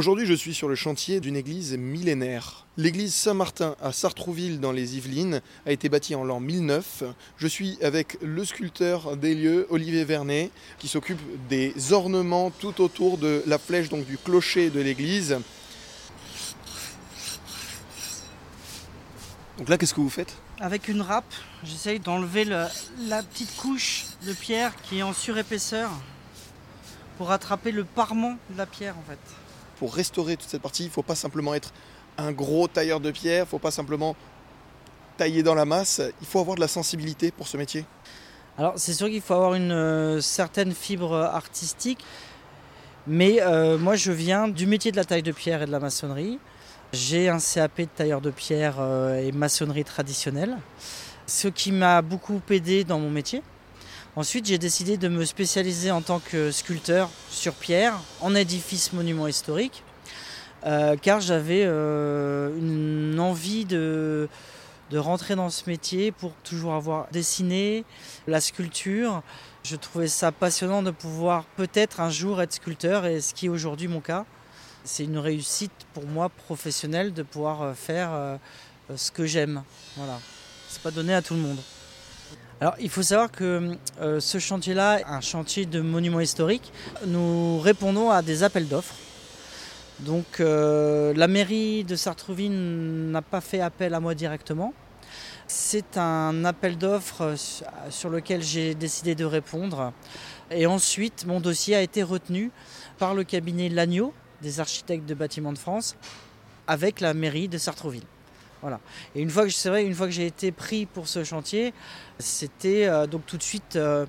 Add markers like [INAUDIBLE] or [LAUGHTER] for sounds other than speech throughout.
Aujourd'hui, je suis sur le chantier d'une église millénaire. L'église Saint-Martin à Sartrouville dans les Yvelines a été bâtie en l'an 1009. Je suis avec le sculpteur des lieux, Olivier Vernet, qui s'occupe des ornements tout autour de la flèche donc du clocher de l'église. Donc là, qu'est-ce que vous faites? Avec une râpe, j'essaye d'enlever le- la petite couche de pierre qui est en surépaisseur pour attraper le parement de la pierre en fait. Pour restaurer toute cette partie, il ne faut pas simplement être un gros tailleur de pierre, il ne faut pas simplement tailler dans la masse, il faut avoir de la sensibilité pour ce métier. Alors c'est sûr qu'il faut avoir une euh, certaine fibre artistique, mais euh, moi je viens du métier de la taille de pierre et de la maçonnerie. J'ai un CAP de tailleur de pierre euh, et maçonnerie traditionnelle, ce qui m'a beaucoup aidé dans mon métier. Ensuite j'ai décidé de me spécialiser en tant que sculpteur sur pierre en édifice monument historique, euh, car j'avais euh, une envie de de rentrer dans ce métier pour toujours avoir dessiné la sculpture. Je trouvais ça passionnant de pouvoir peut-être un jour être sculpteur et ce qui est aujourd'hui mon cas. C'est une réussite pour moi professionnelle de pouvoir euh, faire ce que j'aime. Voilà. C'est pas donné à tout le monde. Alors il faut savoir que euh, ce chantier-là un chantier de monument historique. Nous répondons à des appels d'offres. Donc euh, la mairie de Sartrouville n'a pas fait appel à moi directement. C'est un appel d'offres sur lequel j'ai décidé de répondre. Et ensuite, mon dossier a été retenu par le cabinet Lagneau, des architectes de bâtiments de France, avec la mairie de Sartrouville. Et une fois que j'ai été pris pour ce chantier, c'était euh, donc tout de suite. euh,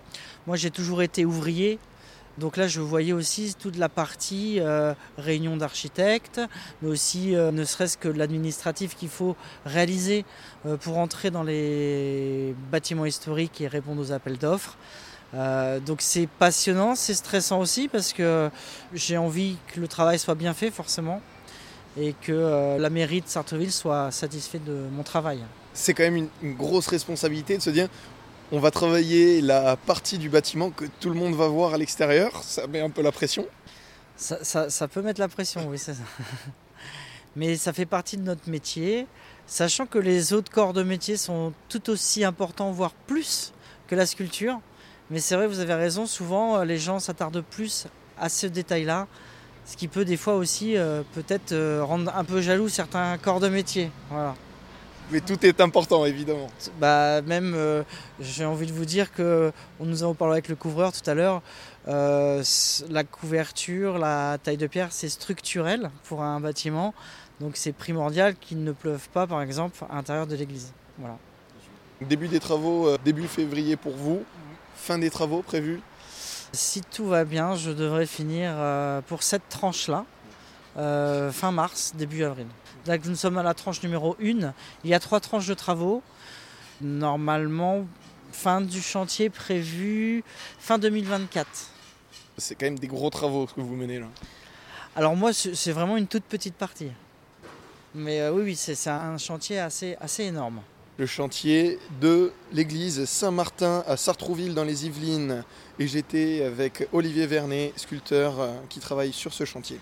moi, j'ai toujours été ouvrier donc là, je voyais aussi toute la partie euh, réunion d'architectes, mais aussi ne serait-ce que l'administratif qu'il faut réaliser pour entrer dans les bâtiments historiques et répondre aux appels d'offres. Donc c'est passionnant, c'est stressant aussi parce que j'ai envie que le travail soit bien fait forcément et que euh, la mairie de Sartreville soit satisfaite de mon travail. C'est quand même une, une grosse responsabilité de se dire on va travailler la partie du bâtiment que tout le monde va voir à l'extérieur, ça met un peu la pression. Ça, ça- ça peut mettre la pression, oui, c'est ça. [LAUGHS] Mais ça fait partie de notre métier, sachant que les autres corps de métier sont tout aussi importants, voire plus que la sculpture. Mais c'est vrai, vous avez raison, souvent euh, les gens s'attardent plus à ce détail-là, ce qui peut des fois aussi euh, peut-être euh, rendre un peu jaloux certains corps de métier. Voilà. Mais tout est important, évidemment. Bah, même, euh, j'ai envie de vous dire que on nous en parlé avec le couvreur tout à l'heure. la couverture, la taille de pierre, c'est structurel pour un bâtiment. Donc c'est primordial qu'il ne pleuve pas, par exemple, à l'intérieur de l'église. Voilà. Début des travaux, début février pour vous. Fin des travaux prévus. Si tout va bien, je devrais finir euh, pour cette tranche-là, euh, fin mars, début avril. Là que nous sommes à la tranche numéro 1, il y a trois tranches de travaux. Normalement, fin du chantier prévu fin 2024. C'est quand même des gros travaux ce que vous menez là. Alors moi, c'est vraiment une toute petite partie. Mais euh, oui, oui, c'est c'est un chantier assez, assez énorme. Le chantier de l'église Saint-Martin à Sartrouville dans les Yvelines. Et j'étais avec Olivier Vernet, sculpteur euh, qui travaille sur ce chantier.